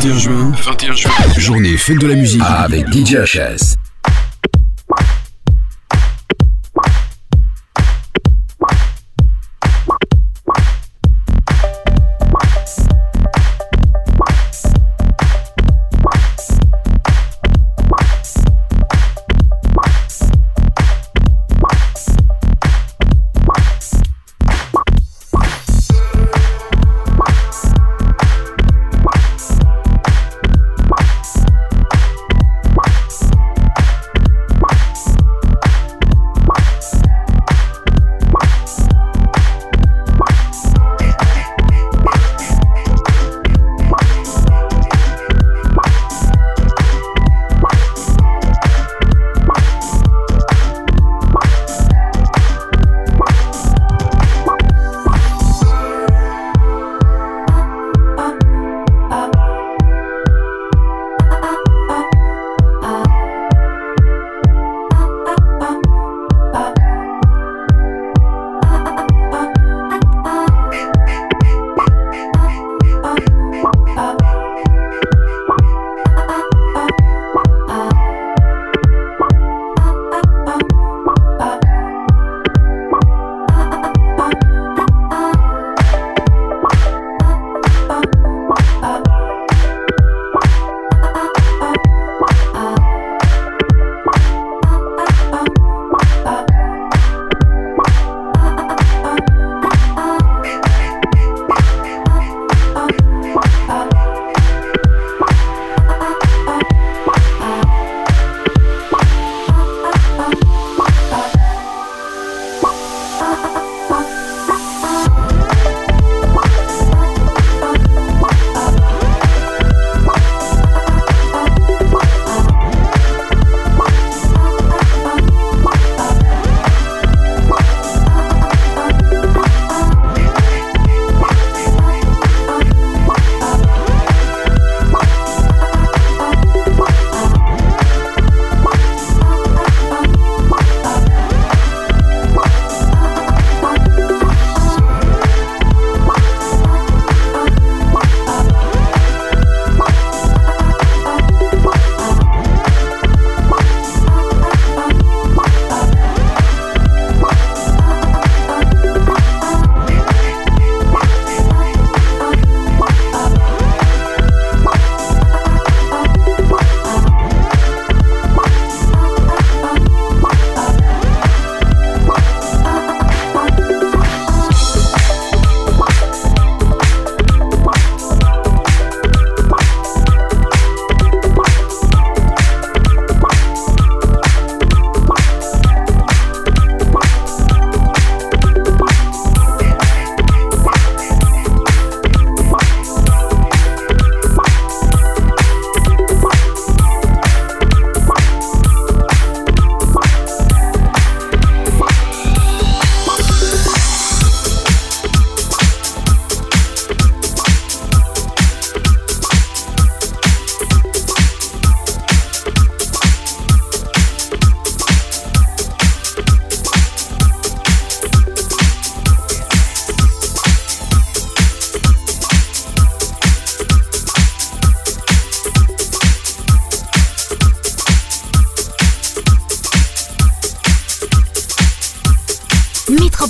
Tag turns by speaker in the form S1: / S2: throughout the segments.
S1: 21 juin, 21 juin, journée fête de la musique avec DJ HS.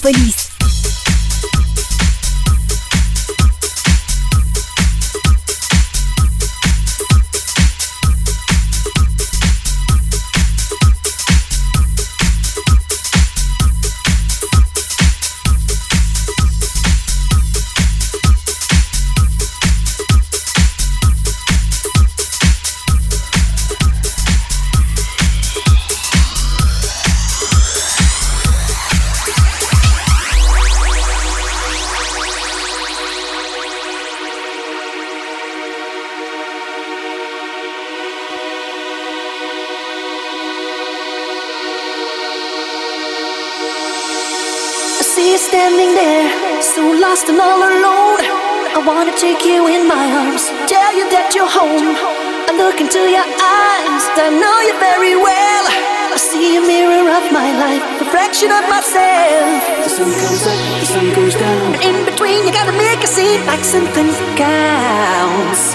S1: Police.
S2: Like something counts.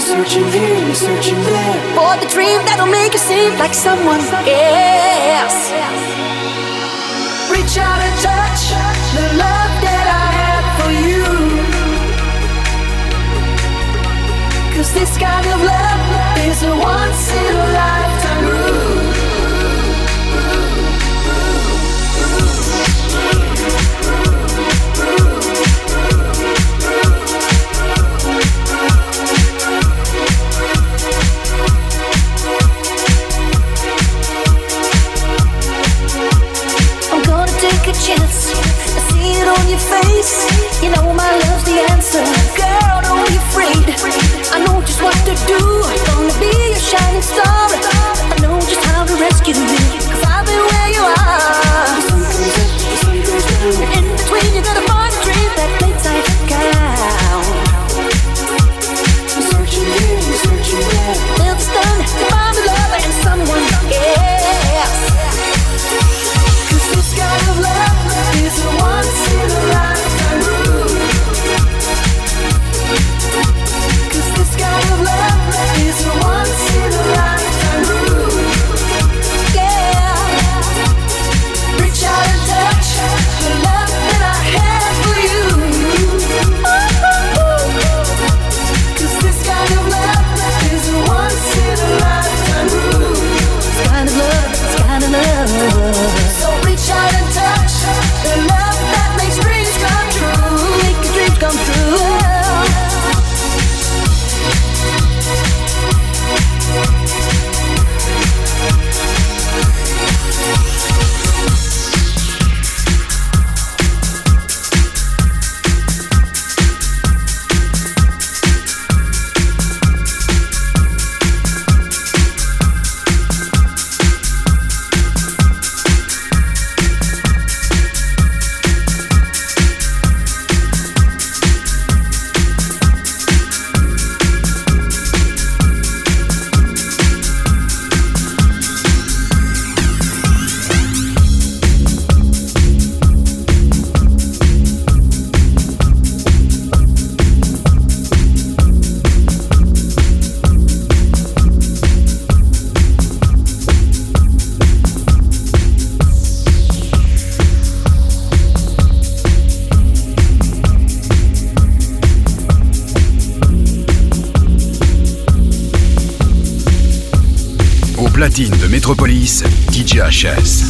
S1: searching here, you're searching there for the dream that'll make you seem like someone else. Reach out and touch the love that I have for you. Cause this kind of love is a once in a lifetime chance. I see it on your face. You know my love's the answer. Girl, don't be afraid. I know just what to do. Gonna be your shining star. I know just how to rescue you. Cause I've been where you are. In between, you find a dream that makes life count. Searching you're searching there.
S3: Platine de Métropolis, DJ HS.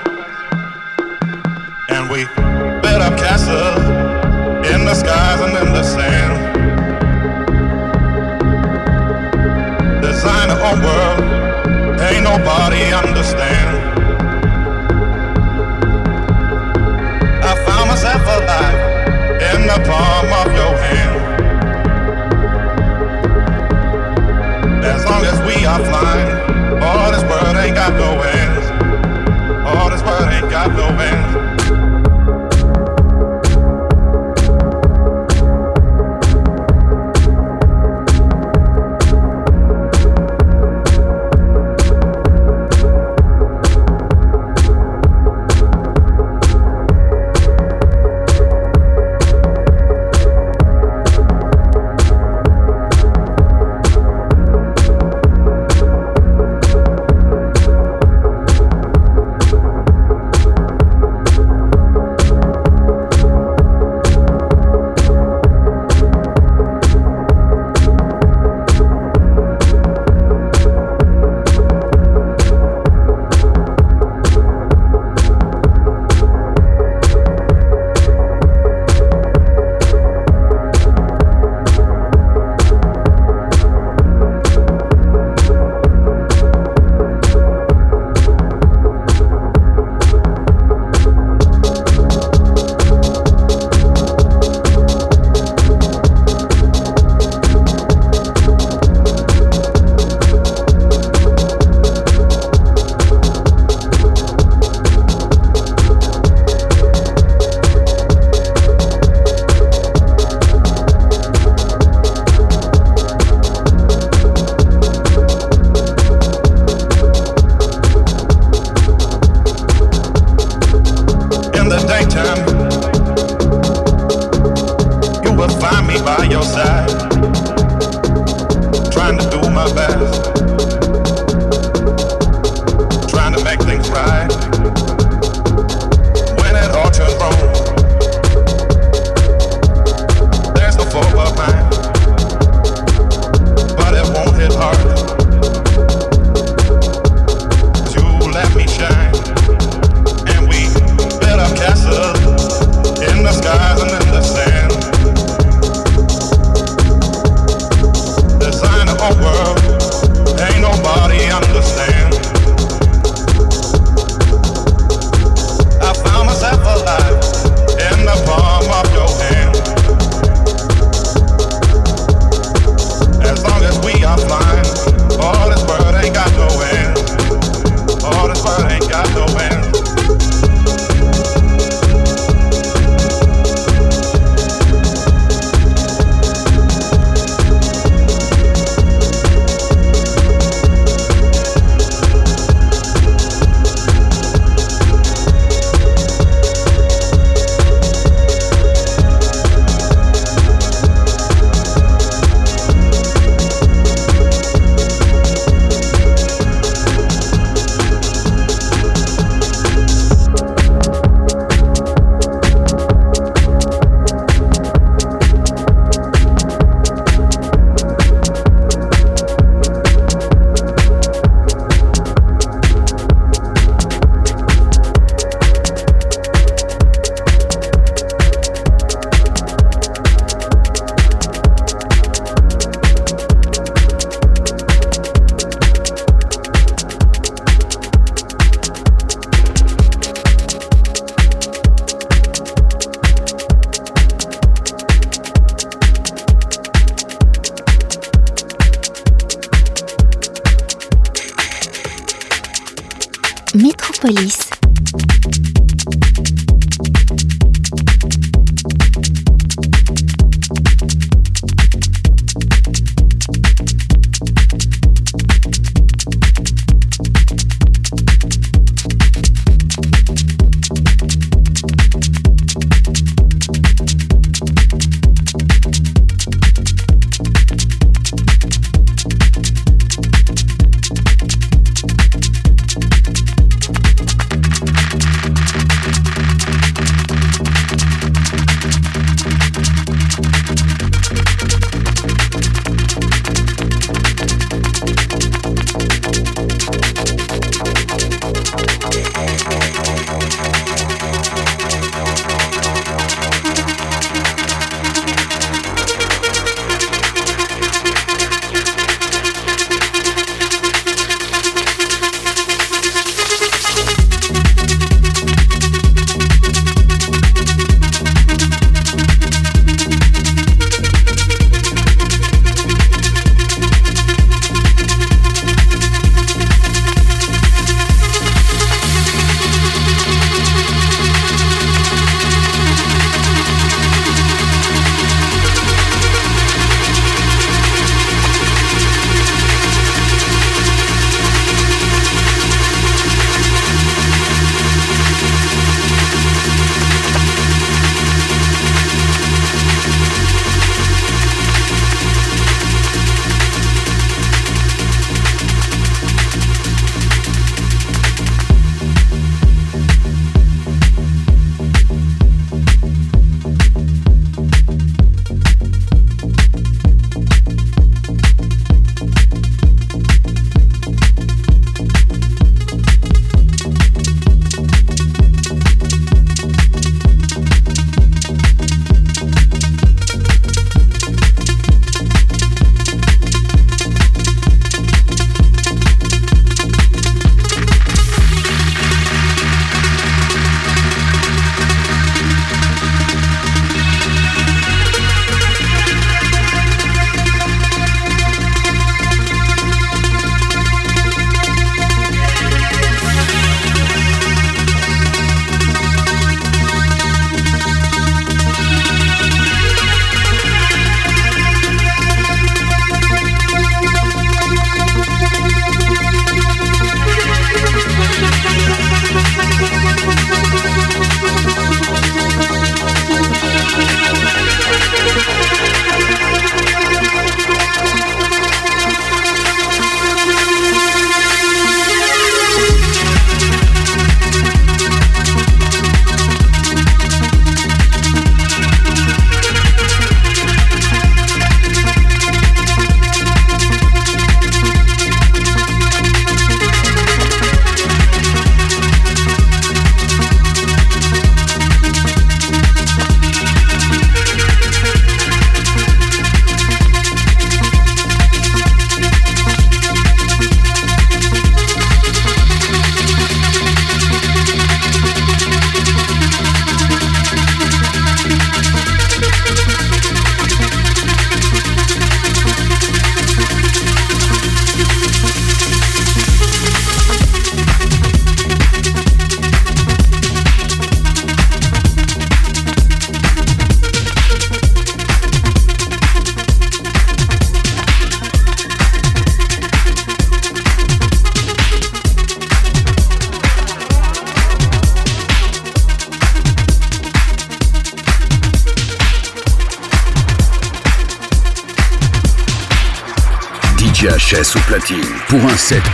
S4: understand. I found myself alive in the palm of your hand. As long as we are flying, all this world ain't got no ends. All this world ain't got no ends.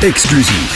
S3: Exclusif.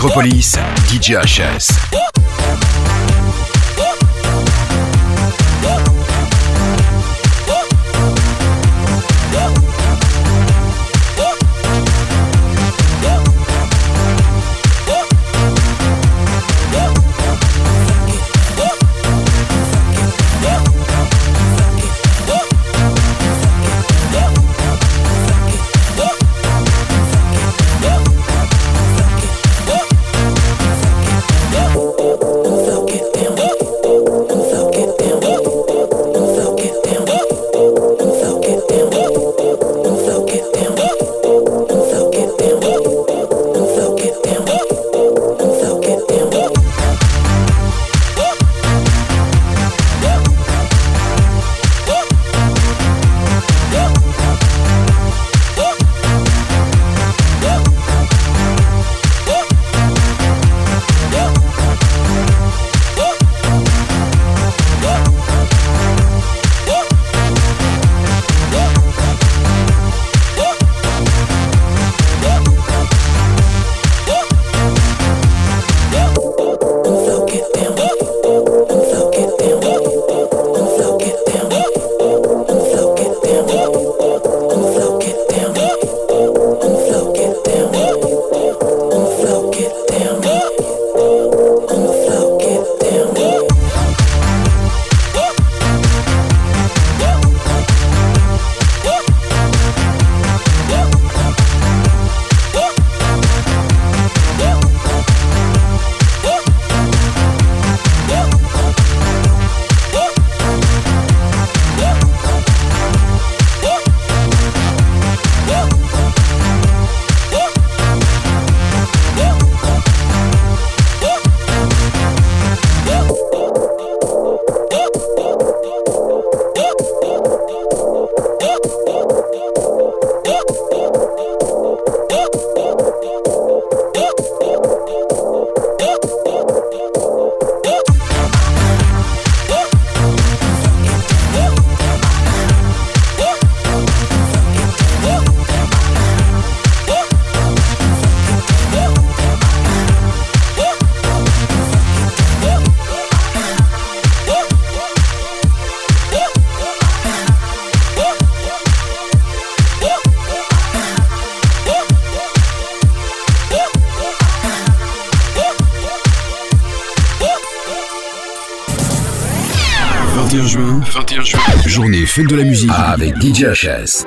S5: Platine de Métropolis, DJ HS. Fête de la musique avec DJ HS.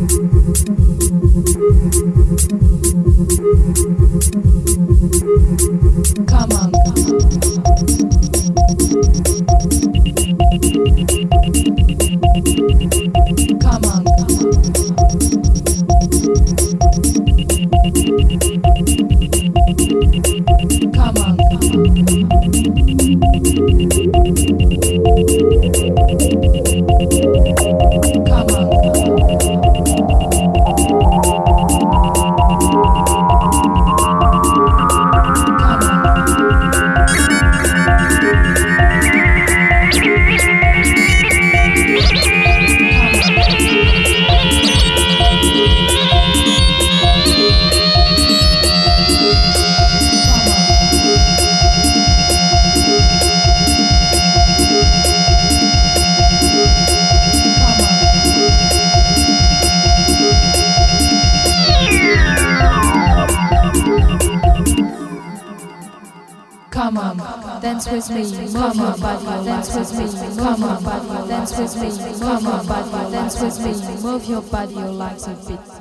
S6: thank you
S5: ça fait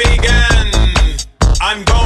S5: Begin. I'm going.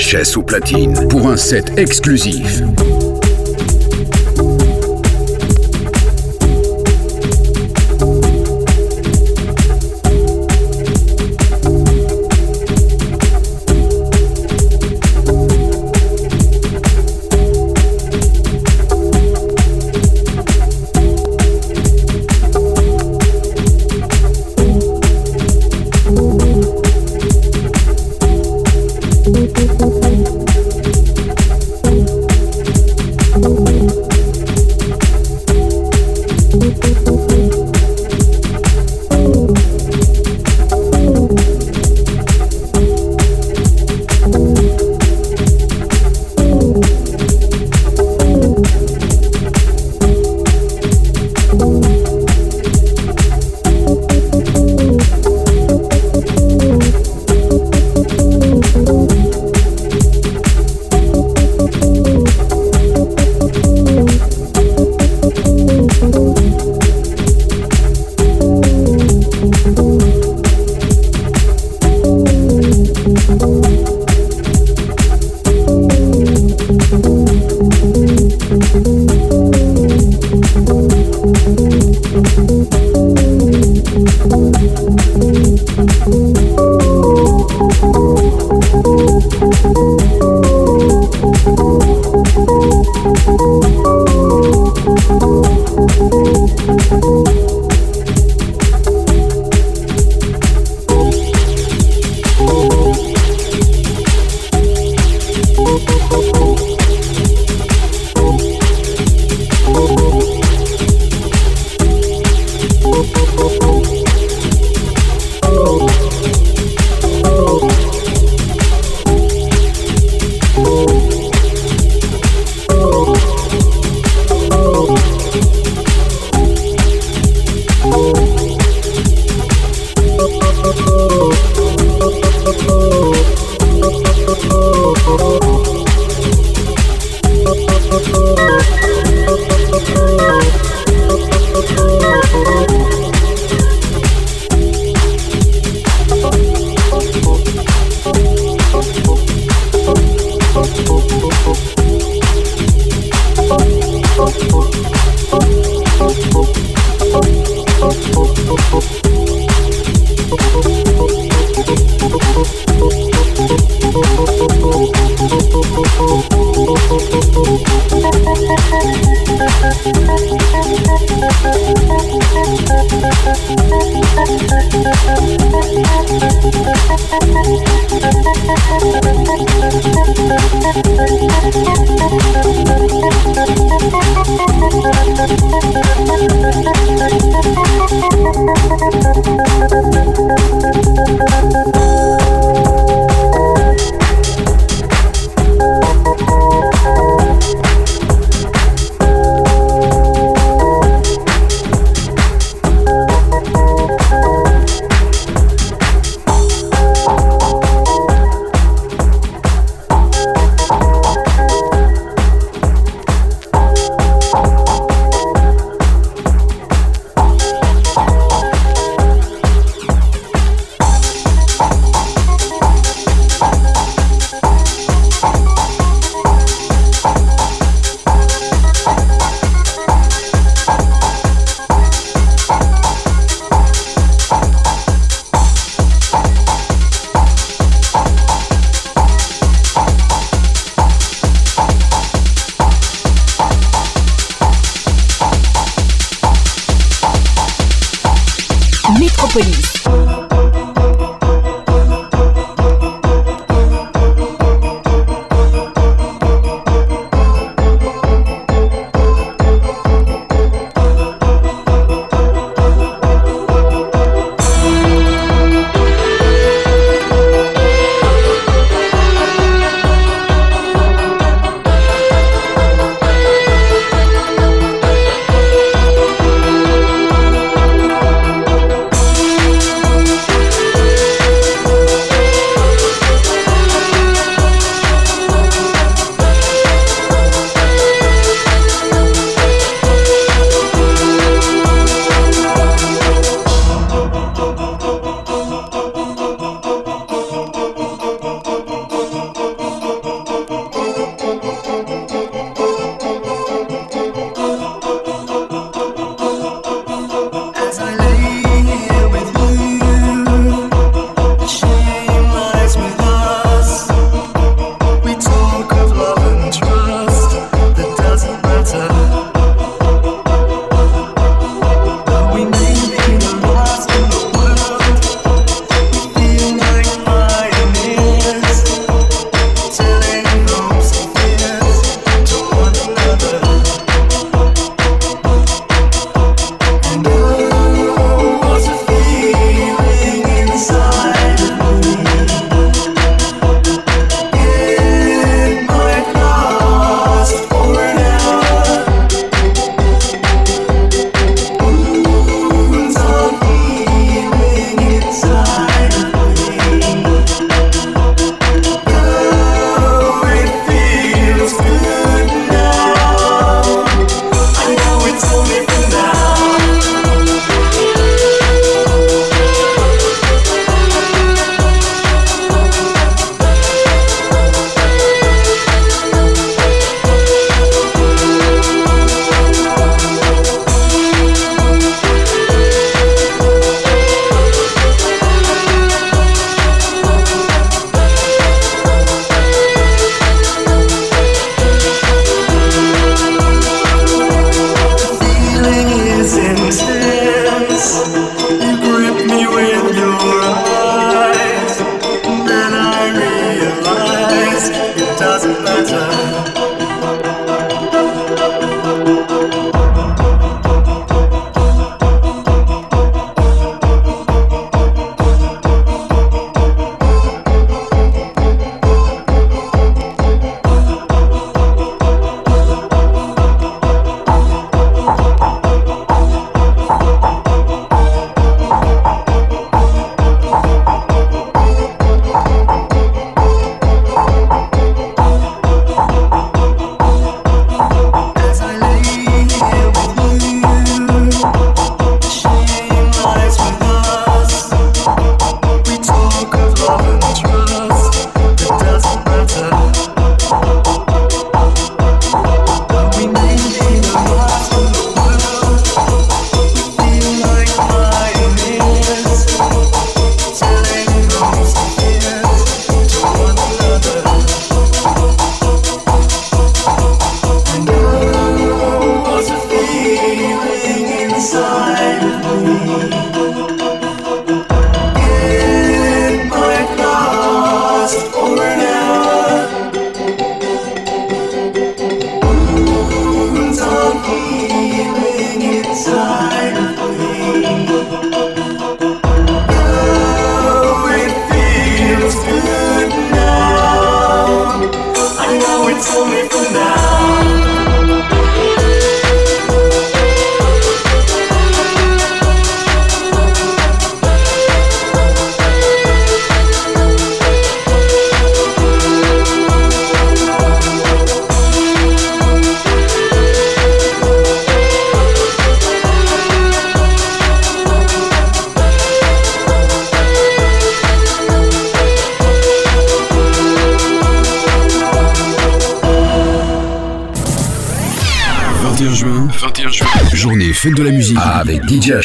S5: VHS ou platine pour un set exclusif.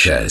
S5: Avec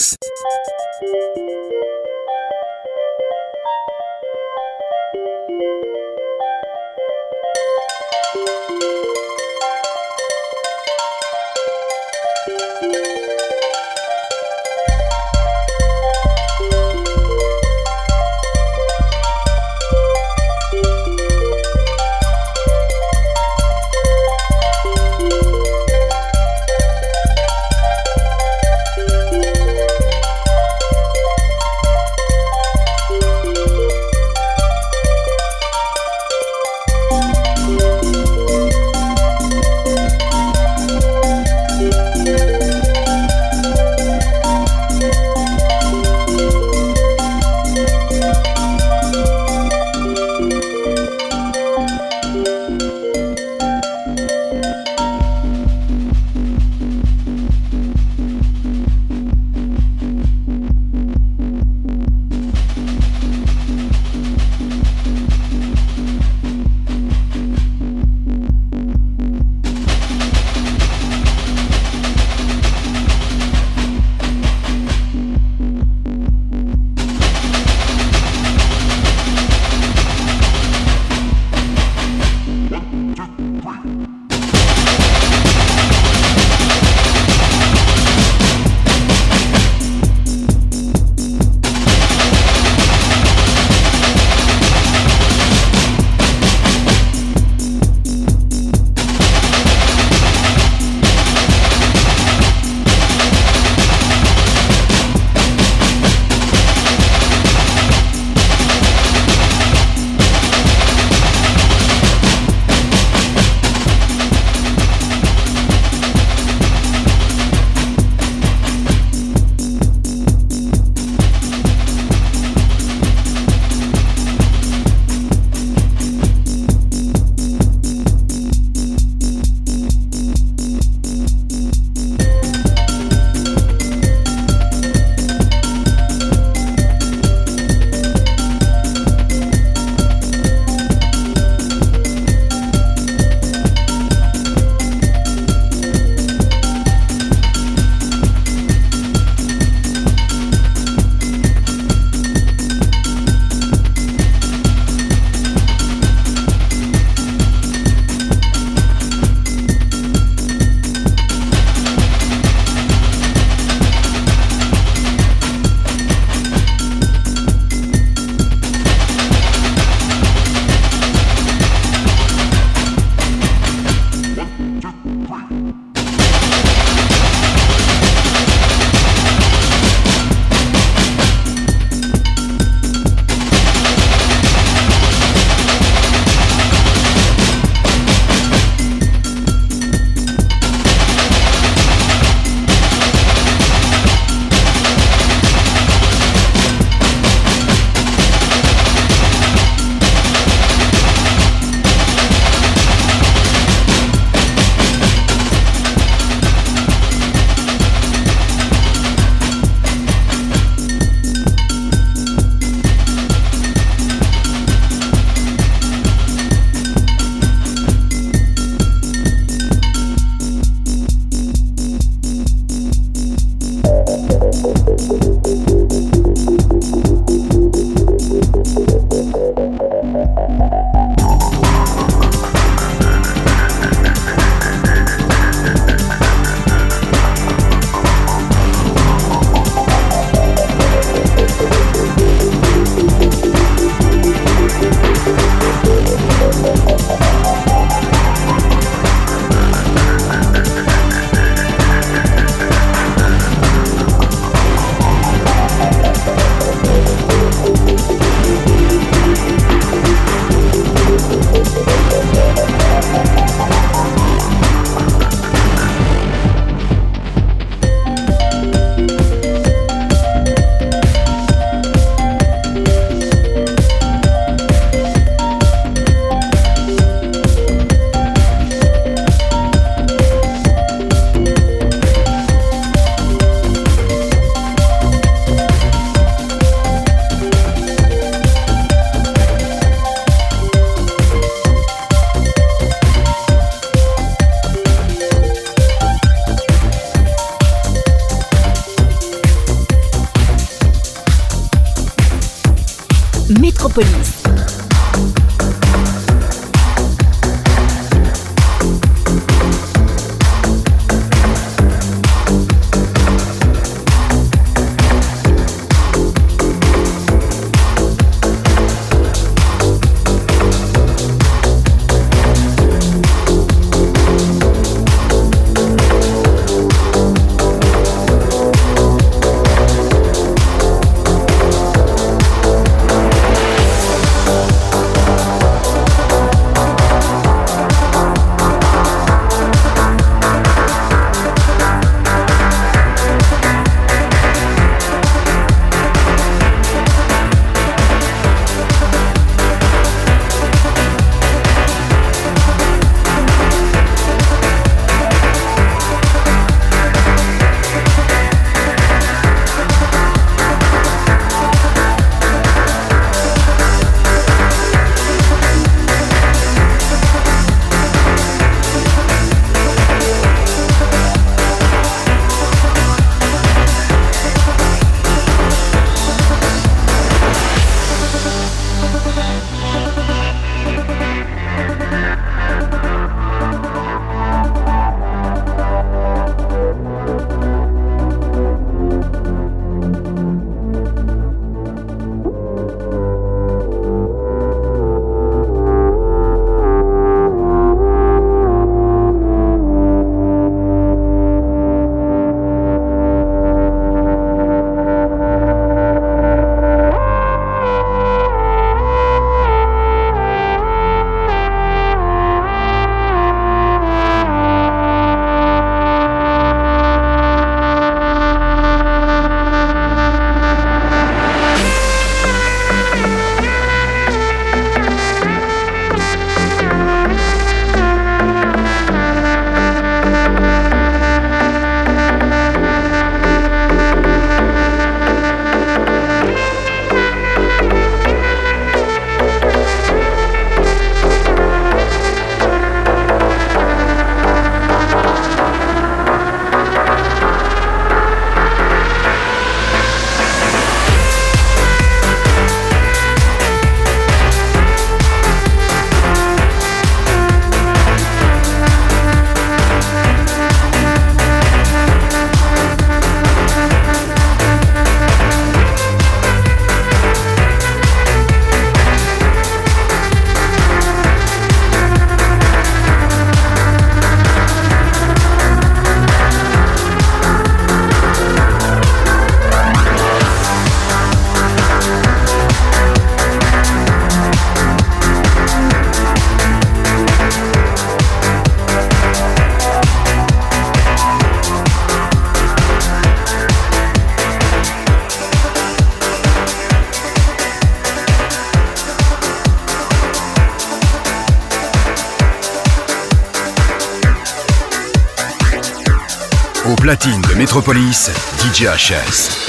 S7: platine de Métropolis, DJ HS.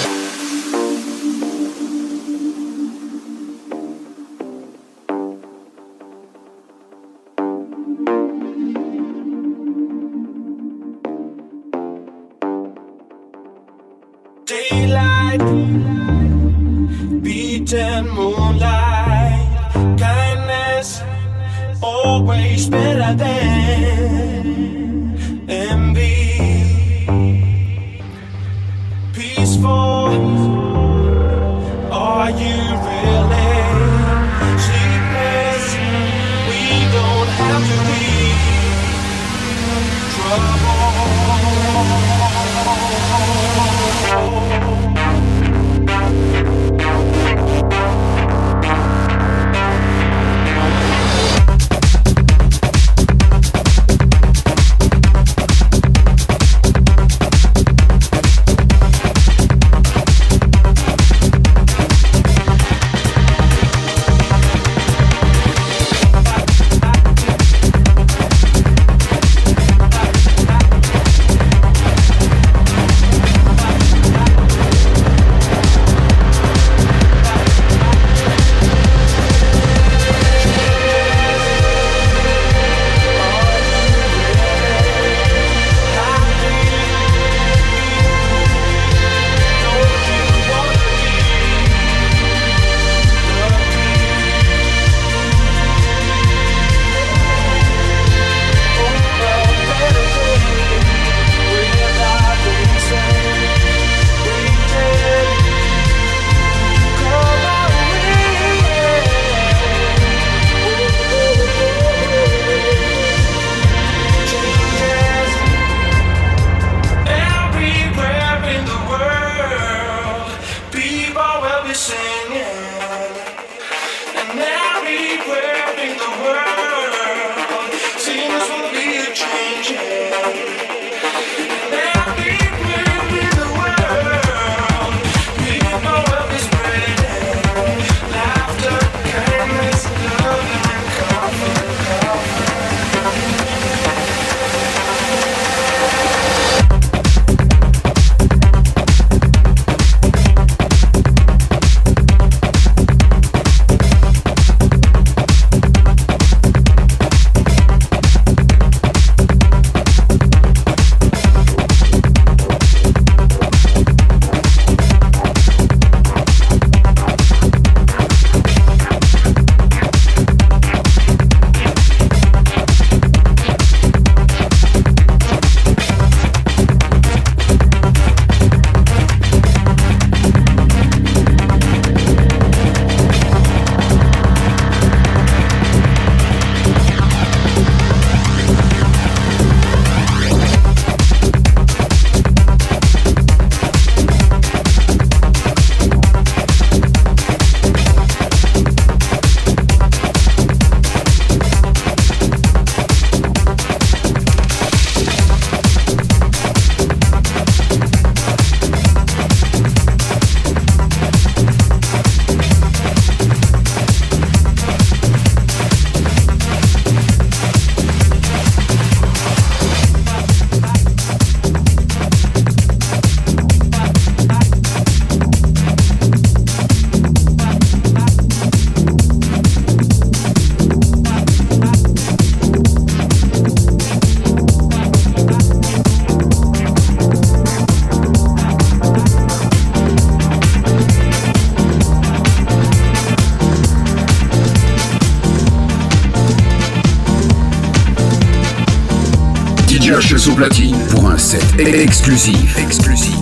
S5: Josh platine pour un set exclusif. Exclusif.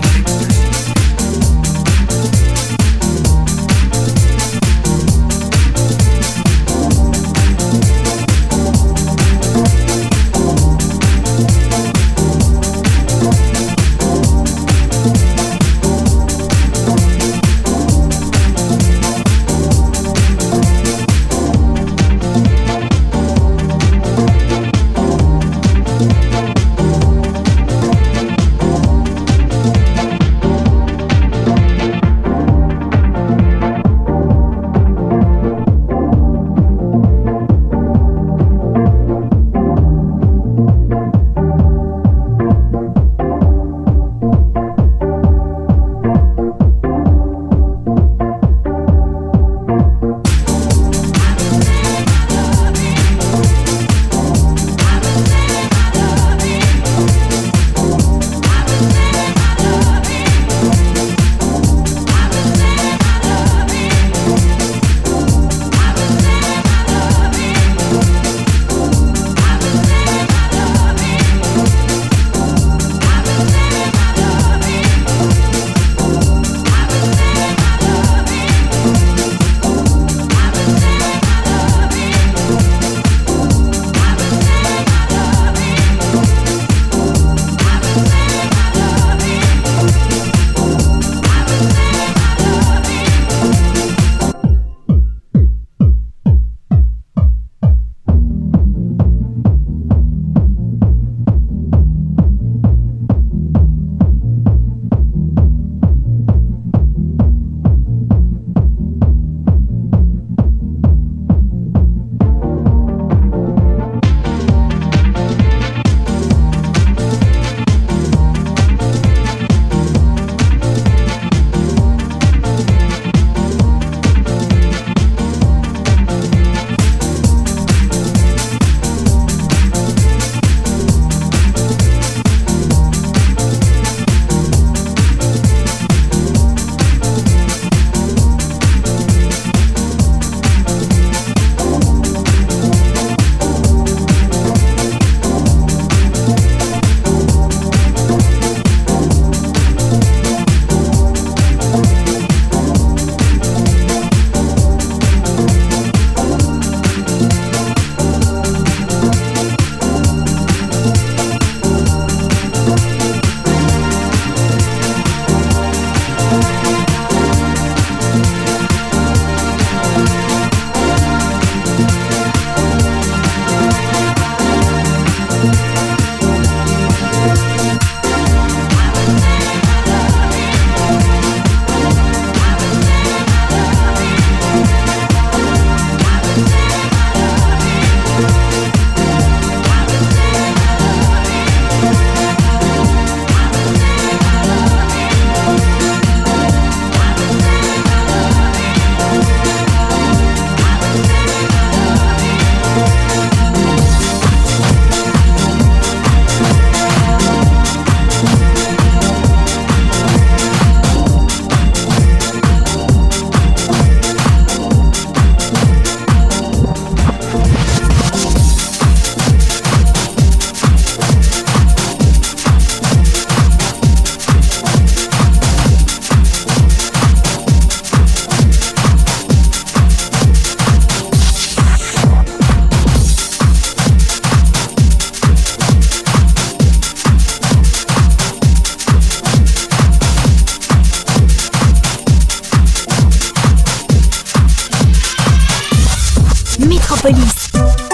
S8: Métropolis.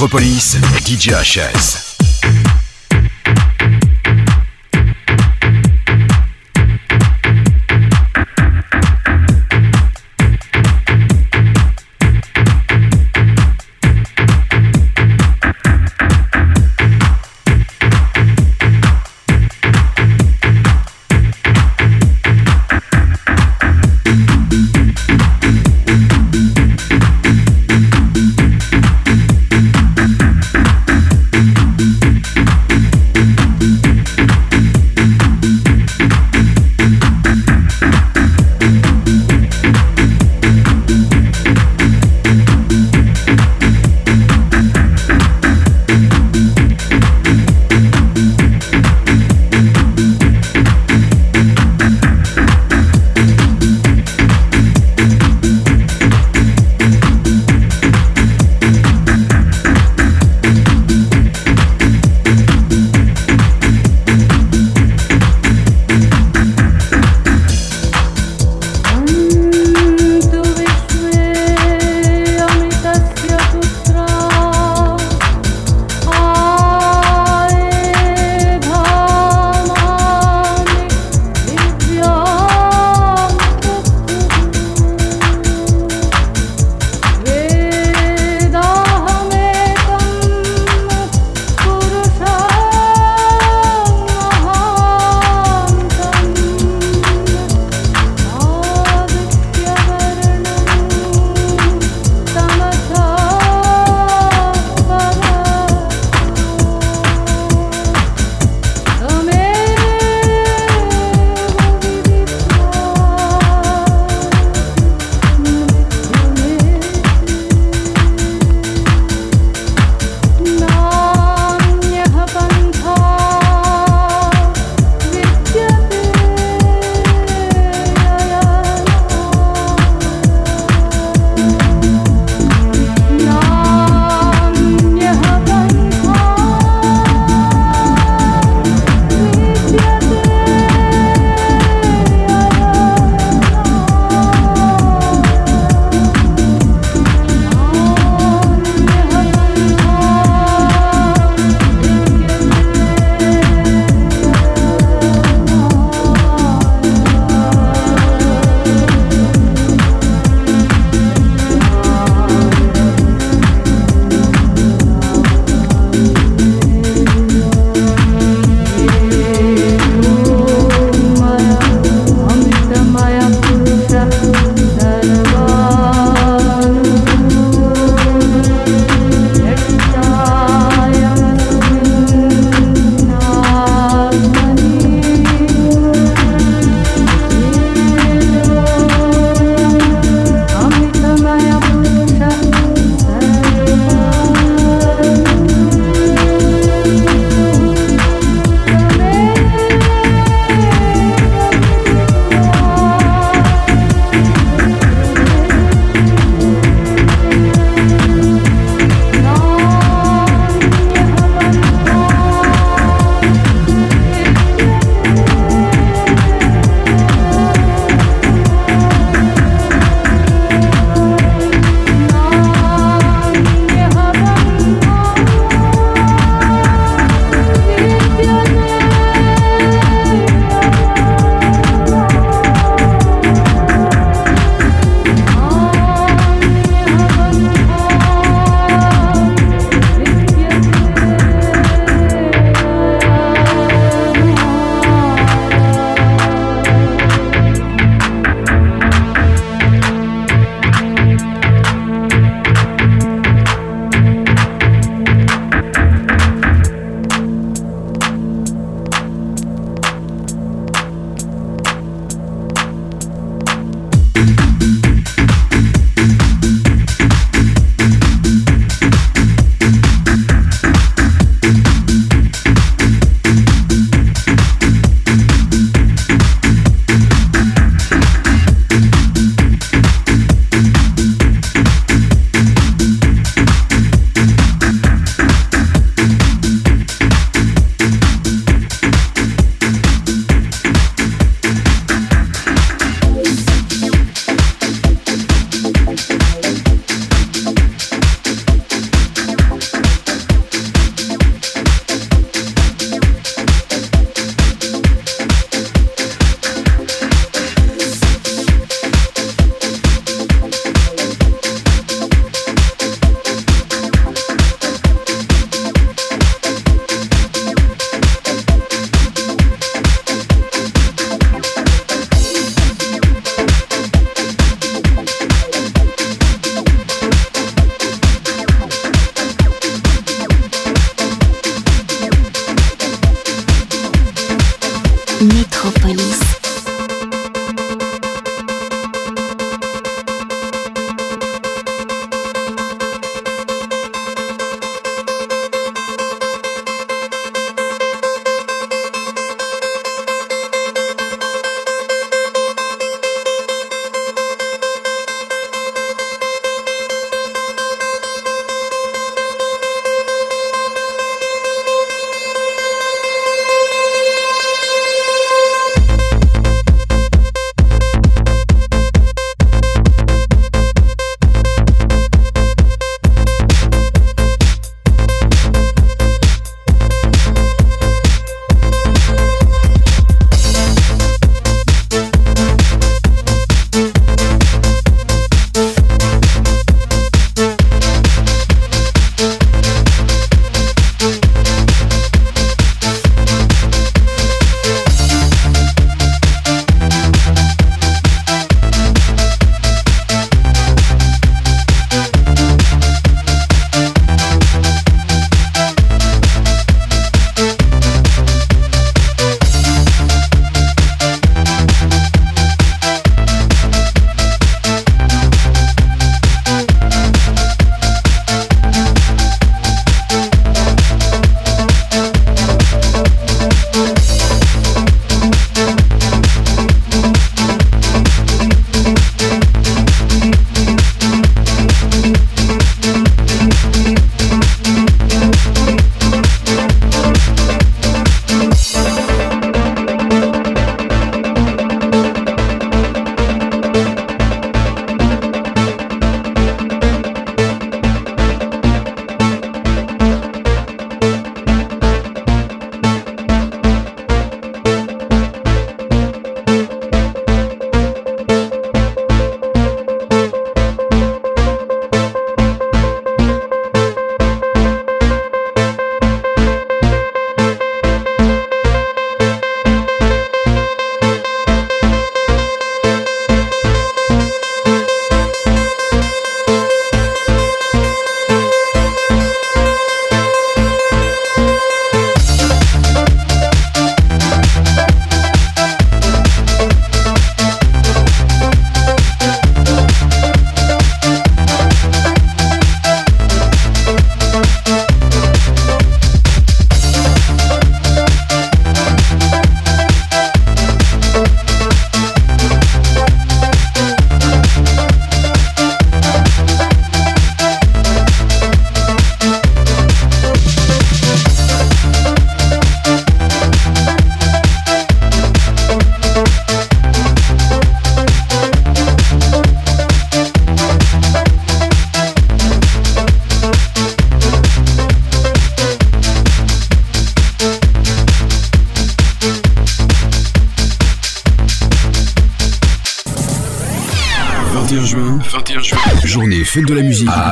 S5: De Métropolis, DJ HS.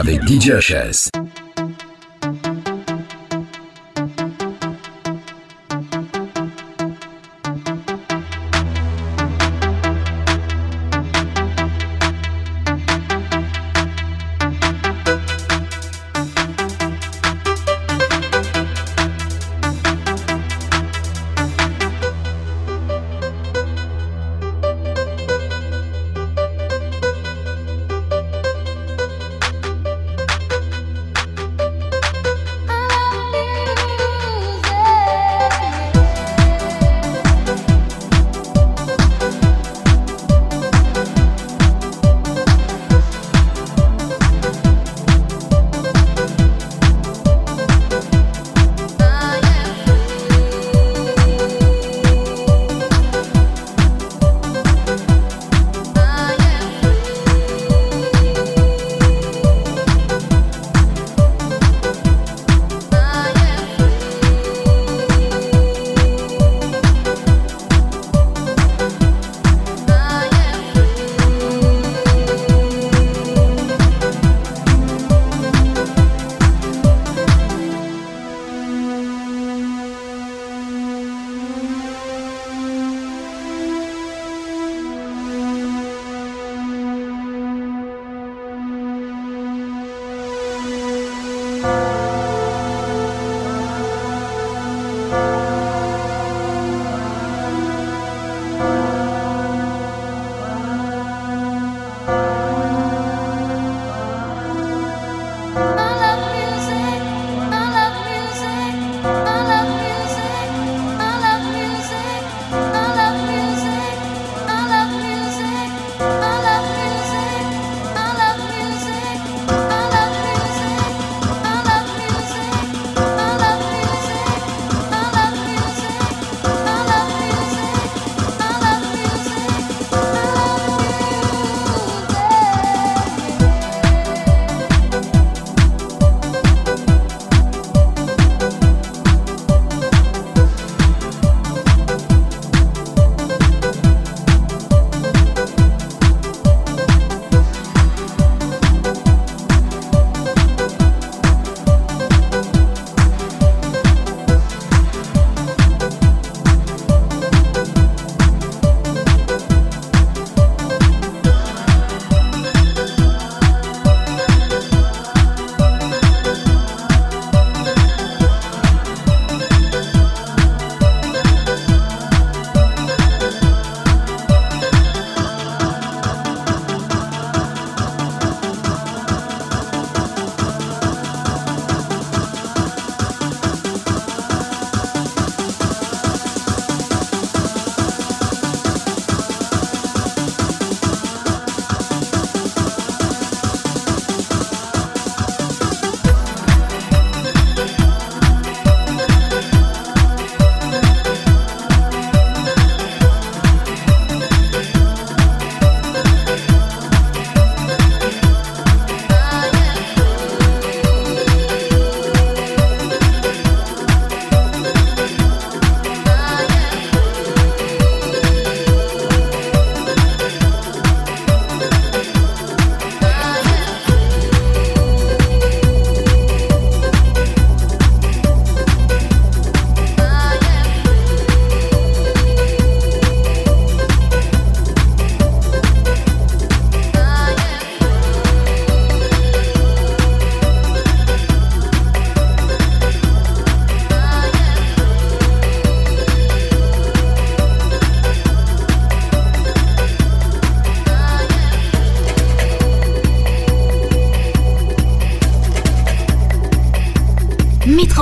S5: Avec DJ HS.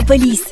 S5: Мегаполис.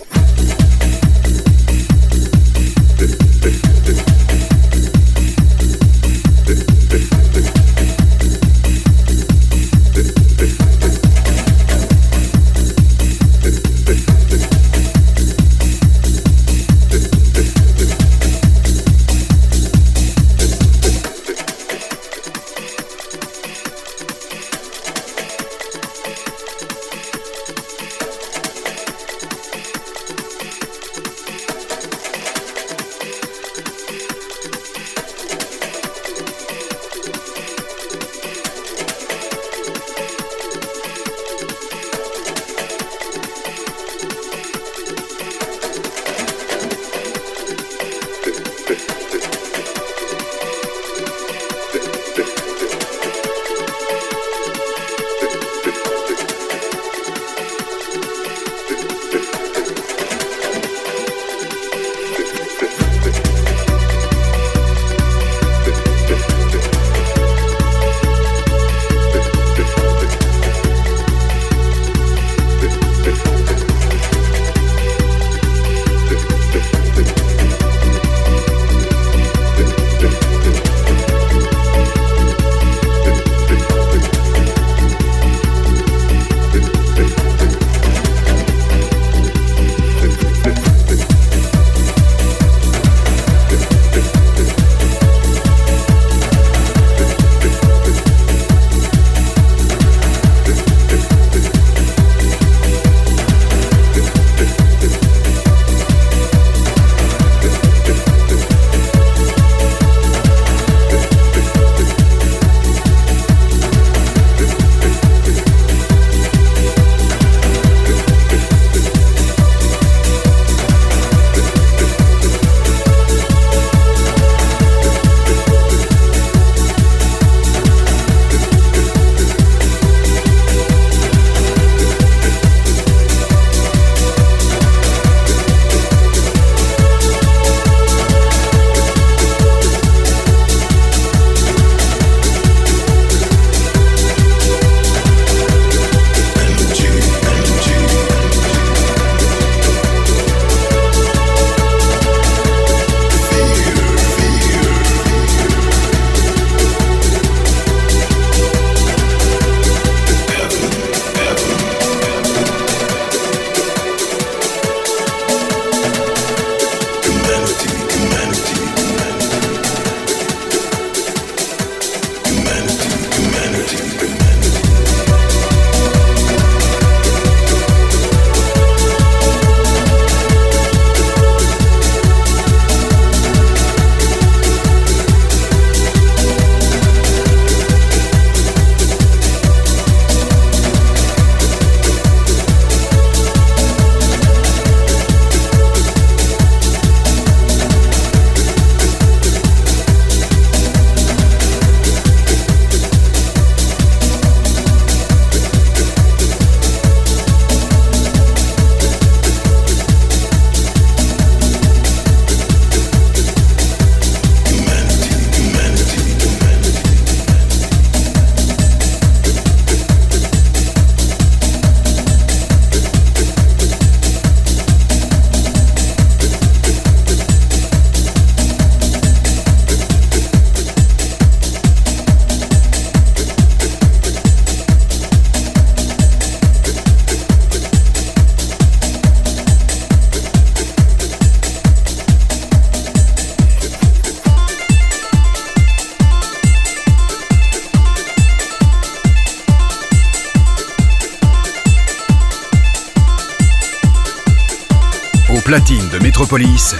S5: Police.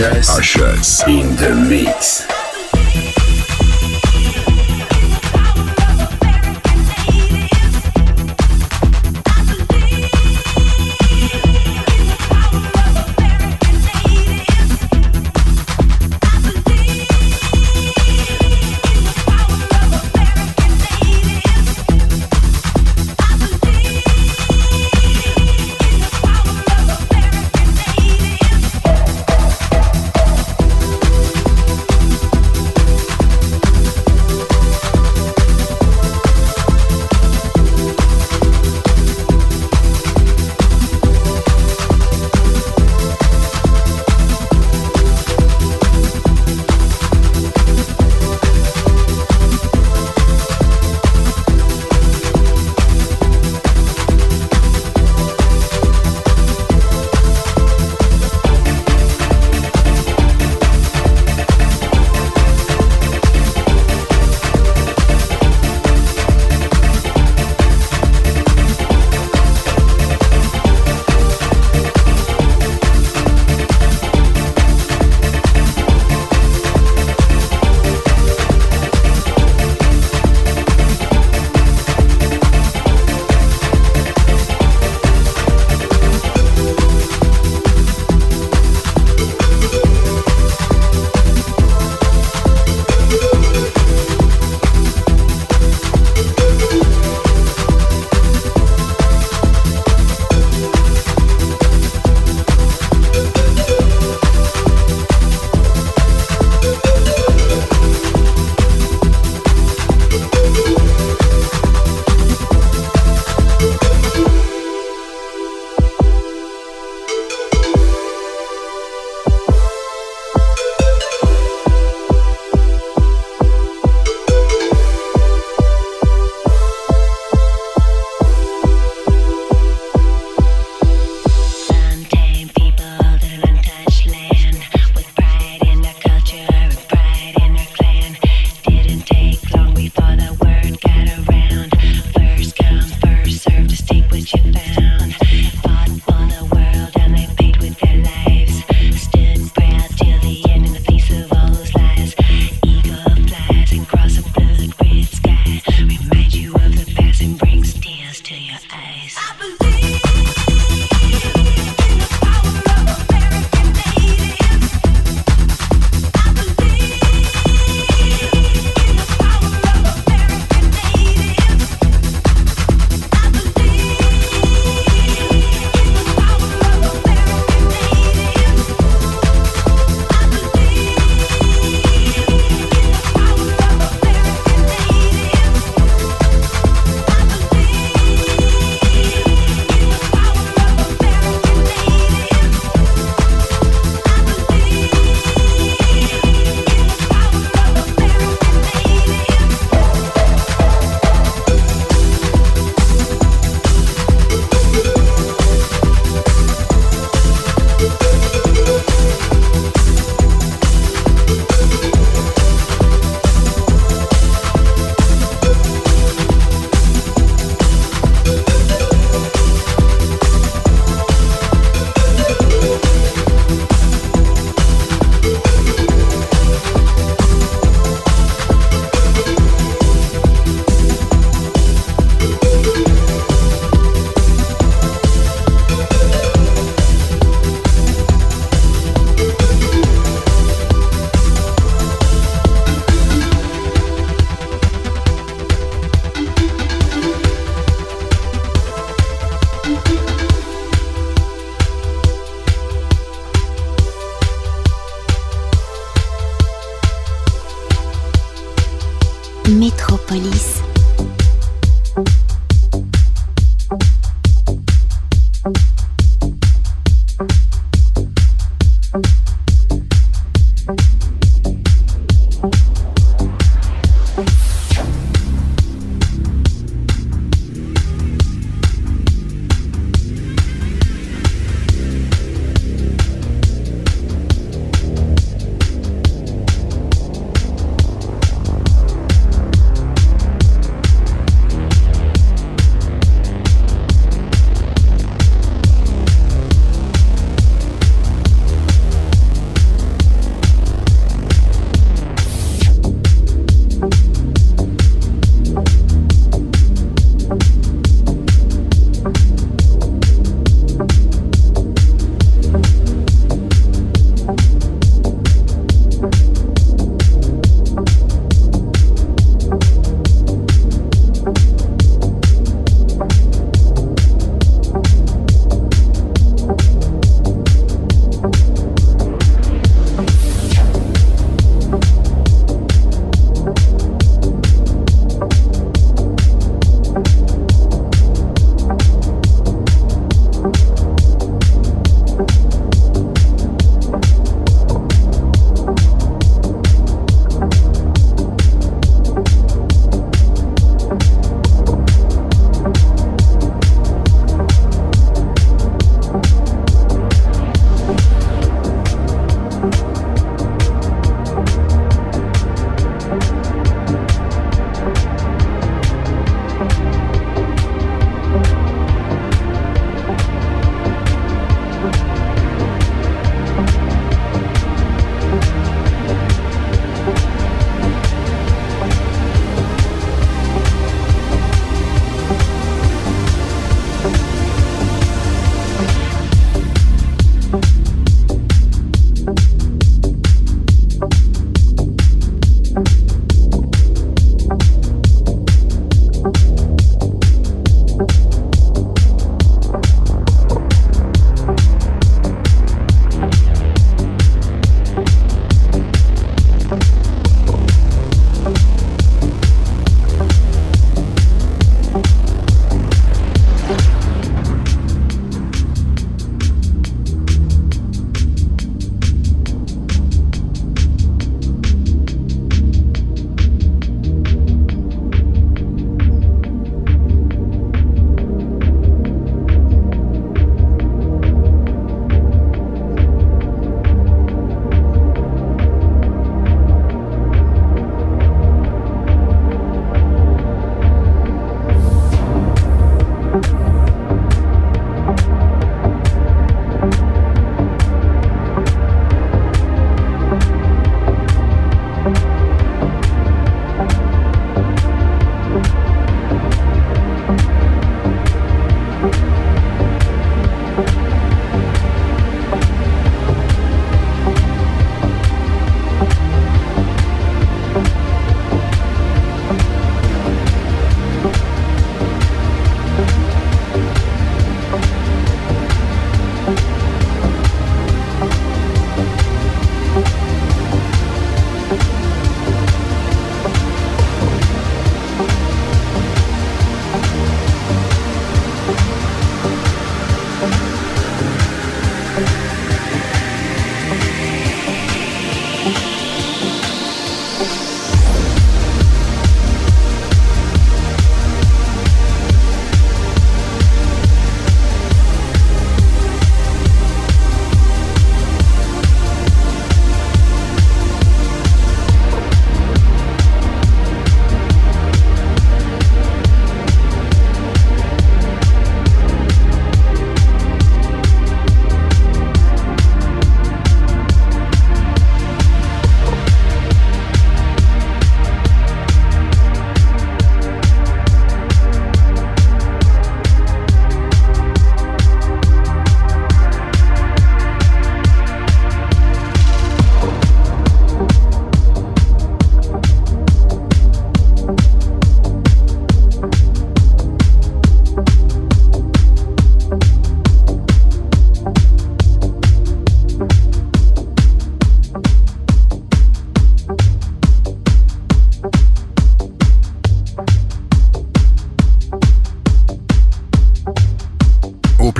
S5: HS.
S9: HS. In the mix.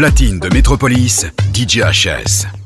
S5: Platine de Métropolis, DJ HS.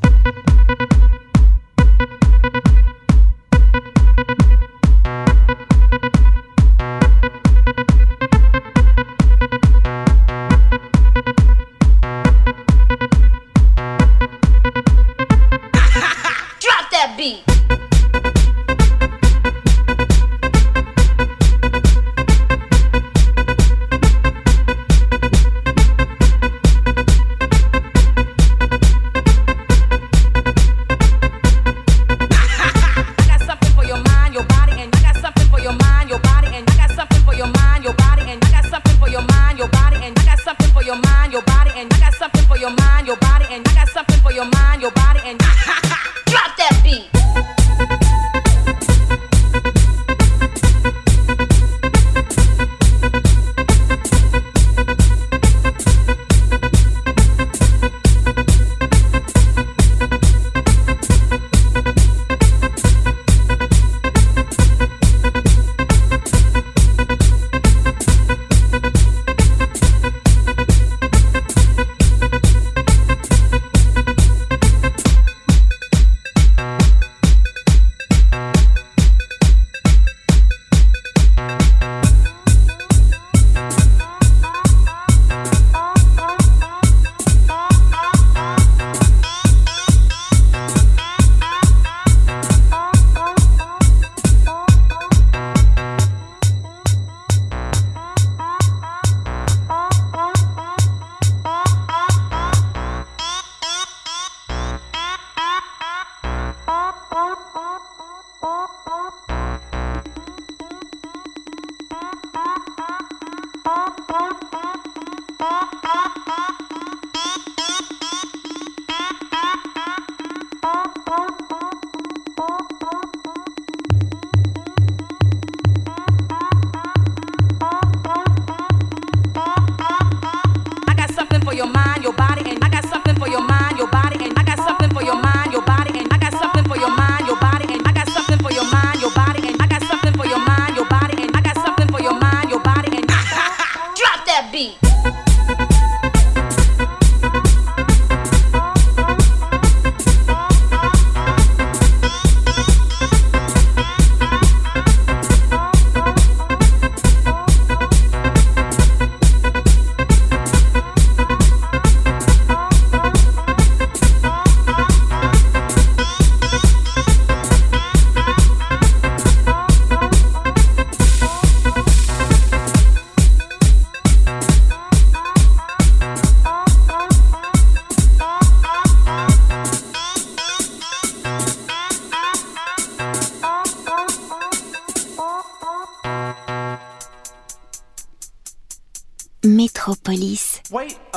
S8: beat.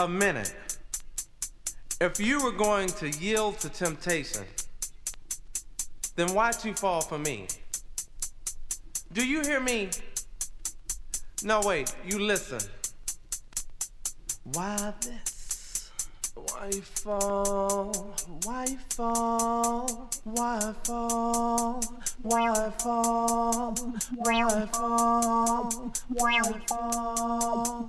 S8: A minute. If you were going to yield to temptation, then why'd you fall for me? Do you hear me? No, wait, you listen. Why this? Why fall? Why fall? Why fall? Why fall? Why fall? Why fall?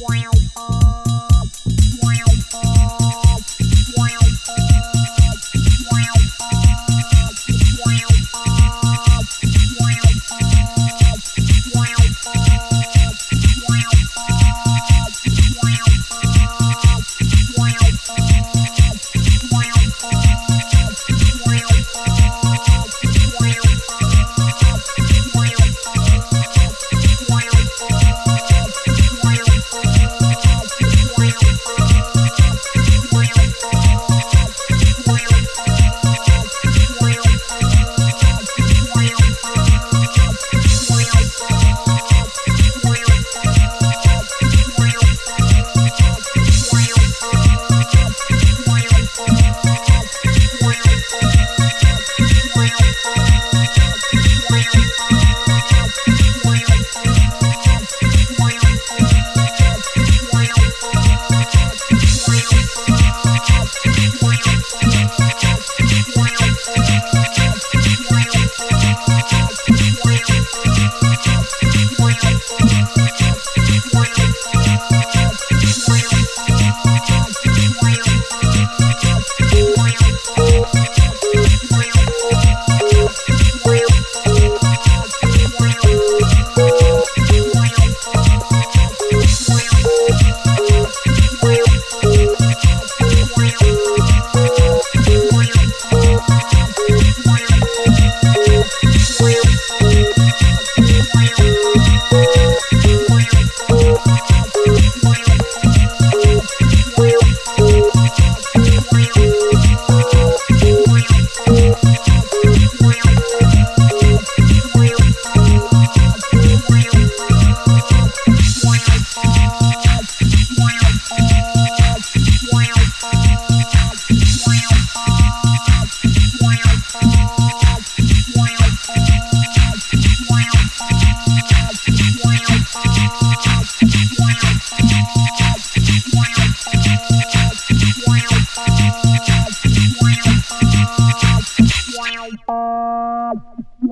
S8: Wow.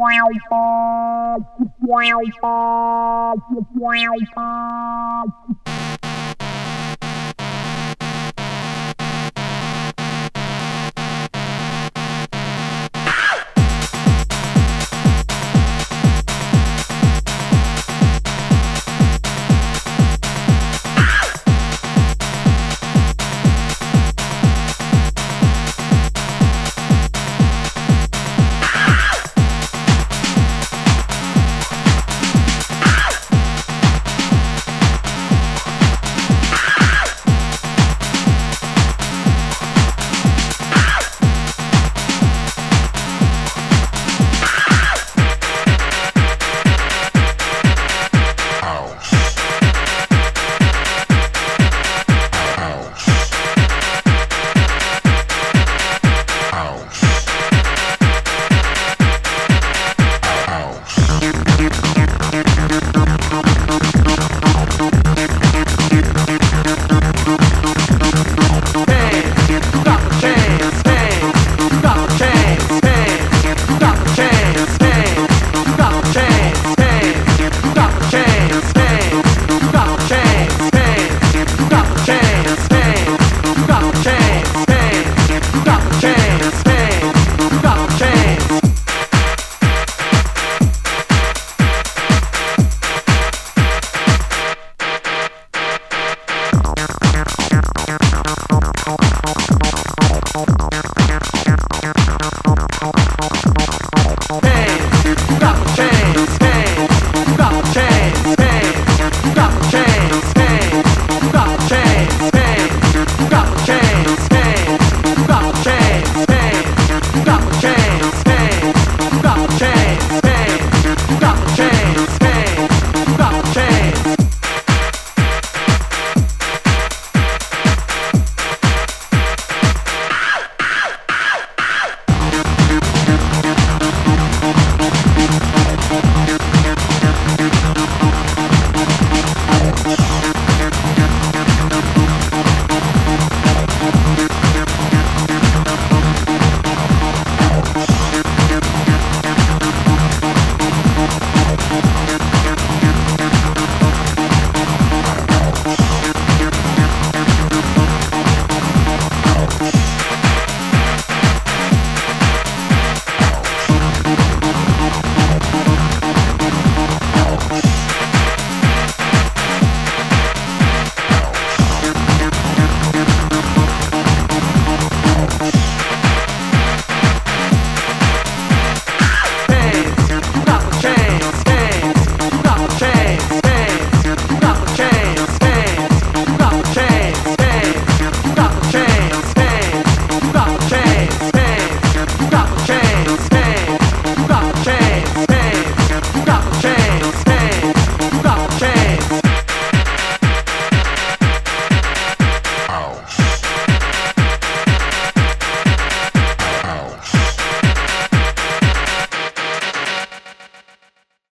S10: Wow.